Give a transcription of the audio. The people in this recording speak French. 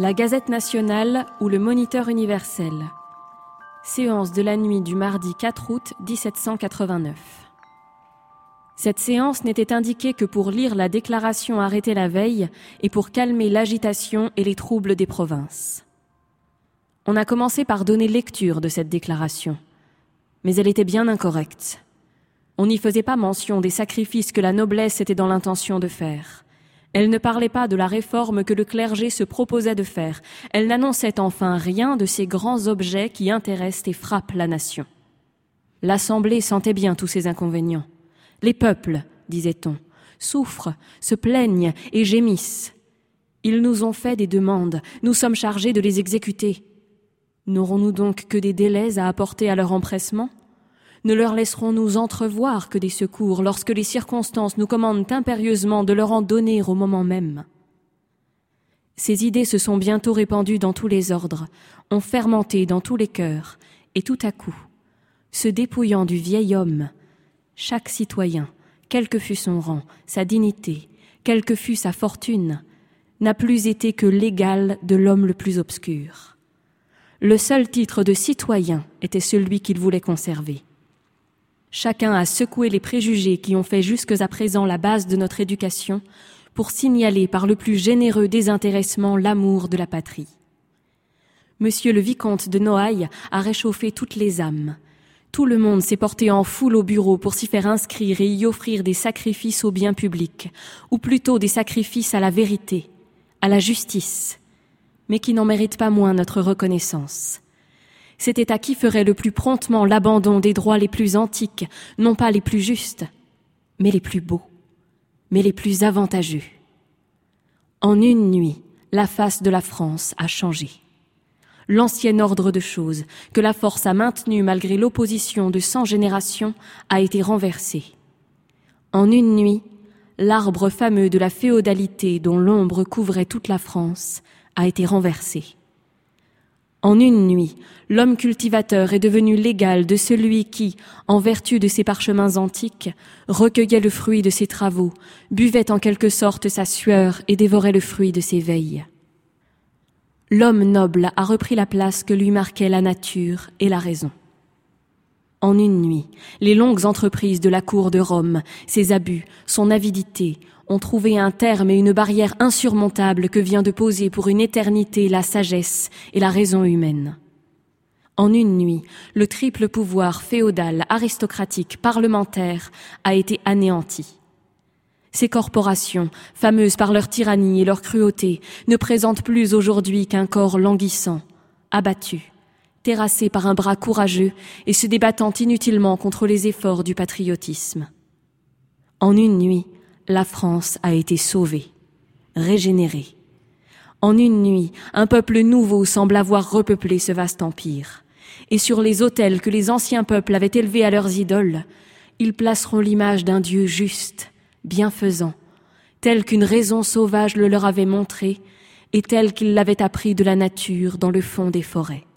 La Gazette nationale ou le Moniteur universel. Séance de la nuit du mardi 4 août 1789. Cette séance n'était indiquée que pour lire la déclaration arrêtée la veille et pour calmer l'agitation et les troubles des provinces. On a commencé par donner lecture de cette déclaration, mais elle était bien incorrecte. On n'y faisait pas mention des sacrifices que la noblesse était dans l'intention de faire. Elle ne parlait pas de la réforme que le clergé se proposait de faire. Elle n'annonçait enfin rien de ces grands objets qui intéressent et frappent la nation. L'Assemblée sentait bien tous ces inconvénients. Les peuples, disait-on, souffrent, se plaignent et gémissent. Ils nous ont fait des demandes, nous sommes chargés de les exécuter. N'aurons-nous donc que des délais à apporter à leur empressement? Ne leur laisserons-nous entrevoir que des secours lorsque les circonstances nous commandent impérieusement de leur en donner au moment même Ces idées se sont bientôt répandues dans tous les ordres, ont fermenté dans tous les cœurs, et tout à coup, se dépouillant du vieil homme, chaque citoyen, quel que fût son rang, sa dignité, quelle que fût sa fortune, n'a plus été que l'égal de l'homme le plus obscur. Le seul titre de citoyen était celui qu'il voulait conserver. Chacun a secoué les préjugés qui ont fait jusque à présent la base de notre éducation pour signaler par le plus généreux désintéressement l'amour de la patrie. Monsieur le vicomte de Noailles a réchauffé toutes les âmes. Tout le monde s'est porté en foule au bureau pour s'y faire inscrire et y offrir des sacrifices au bien public, ou plutôt des sacrifices à la vérité, à la justice, mais qui n'en méritent pas moins notre reconnaissance c'était à qui ferait le plus promptement l'abandon des droits les plus antiques, non pas les plus justes, mais les plus beaux, mais les plus avantageux. En une nuit, la face de la France a changé. L'ancien ordre de choses, que la force a maintenu malgré l'opposition de cent générations, a été renversé. En une nuit, l'arbre fameux de la féodalité dont l'ombre couvrait toute la France a été renversé. En une nuit, l'homme cultivateur est devenu l'égal de celui qui, en vertu de ses parchemins antiques, recueillait le fruit de ses travaux, buvait en quelque sorte sa sueur et dévorait le fruit de ses veilles. L'homme noble a repris la place que lui marquait la nature et la raison. En une nuit, les longues entreprises de la cour de Rome, ses abus, son avidité, ont trouvé un terme et une barrière insurmontable que vient de poser pour une éternité la sagesse et la raison humaine. En une nuit, le triple pouvoir féodal, aristocratique, parlementaire a été anéanti. Ces corporations, fameuses par leur tyrannie et leur cruauté, ne présentent plus aujourd'hui qu'un corps languissant, abattu, terrassé par un bras courageux et se débattant inutilement contre les efforts du patriotisme. En une nuit, la France a été sauvée, régénérée. En une nuit, un peuple nouveau semble avoir repeuplé ce vaste empire. Et sur les autels que les anciens peuples avaient élevés à leurs idoles, ils placeront l'image d'un Dieu juste, bienfaisant, tel qu'une raison sauvage le leur avait montré, et tel qu'il l'avait appris de la nature dans le fond des forêts.